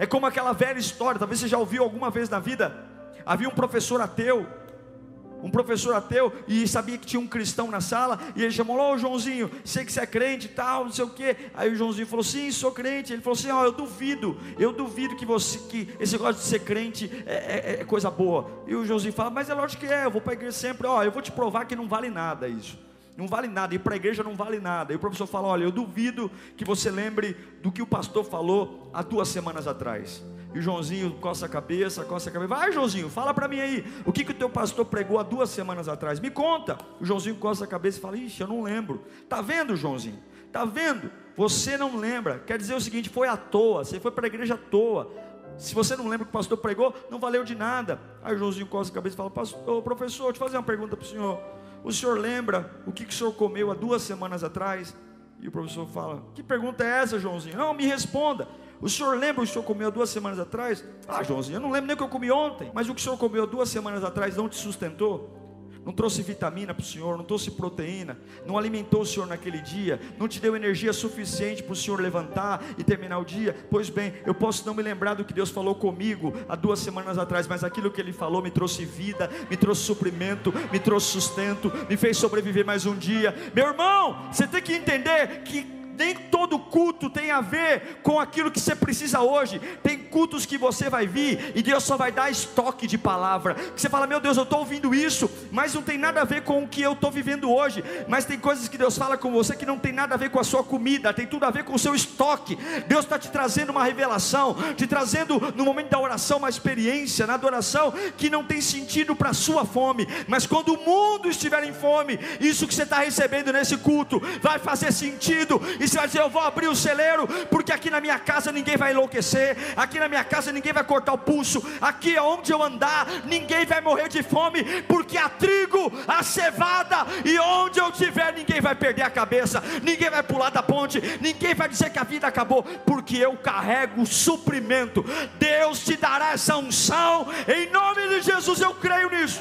É como aquela velha história, talvez você já ouviu alguma vez na vida. Havia um professor ateu, um professor ateu, e sabia que tinha um cristão na sala, e ele chamou, ô Joãozinho, sei que você é crente e tal, não sei o quê. Aí o Joãozinho falou, sim, sou crente. Ele falou assim, ó, eu duvido, eu duvido que você, que esse negócio de ser crente é, é, é coisa boa. E o Joãozinho fala, mas é lógico que é, eu vou para a igreja sempre, ó, eu vou te provar que não vale nada isso. Não vale nada, ir para a igreja não vale nada. E o professor fala: Olha, eu duvido que você lembre do que o pastor falou há duas semanas atrás. E o Joãozinho coça a cabeça, coça a cabeça. Vai, Joãozinho, fala para mim aí. O que, que o teu pastor pregou há duas semanas atrás? Me conta. O Joãozinho coça a cabeça e fala: Ixi, eu não lembro. Tá vendo, Joãozinho? Tá vendo? Você não lembra. Quer dizer o seguinte: foi à toa. Você foi para a igreja à toa. Se você não lembra que o pastor pregou, não valeu de nada. Aí o Joãozinho coça a cabeça e fala: Pastor, professor, deixa eu fazer uma pergunta para o senhor. O senhor lembra o que, que o senhor comeu há duas semanas atrás? E o professor fala: Que pergunta é essa, Joãozinho? Não, me responda. O senhor lembra o que o senhor comeu duas semanas atrás? Ah, Joãozinho, eu não lembro nem o que eu comi ontem. Mas o que o senhor comeu duas semanas atrás não te sustentou? Não trouxe vitamina para o senhor, não trouxe proteína, não alimentou o senhor naquele dia, não te deu energia suficiente para o senhor levantar e terminar o dia? Pois bem, eu posso não me lembrar do que Deus falou comigo há duas semanas atrás, mas aquilo que Ele falou me trouxe vida, me trouxe suprimento, me trouxe sustento, me fez sobreviver mais um dia. Meu irmão, você tem que entender que nem todo culto tem a ver com aquilo que você precisa hoje. Tem cultos que você vai vir e Deus só vai dar estoque de palavra. Que você fala, meu Deus, eu estou ouvindo isso, mas não tem nada a ver com o que eu estou vivendo hoje. Mas tem coisas que Deus fala com você que não tem nada a ver com a sua comida, tem tudo a ver com o seu estoque. Deus está te trazendo uma revelação, te trazendo no momento da oração uma experiência, na adoração que não tem sentido para a sua fome. Mas quando o mundo estiver em fome, isso que você está recebendo nesse culto vai fazer sentido. E você vai dizer: Eu vou abrir o celeiro, porque aqui na minha casa ninguém vai enlouquecer, aqui na minha casa ninguém vai cortar o pulso, aqui onde eu andar, ninguém vai morrer de fome, porque há trigo, há cevada, e onde eu estiver, ninguém vai perder a cabeça, ninguém vai pular da ponte, ninguém vai dizer que a vida acabou, porque eu carrego o suprimento. Deus te dará essa unção, em nome de Jesus, eu creio nisso.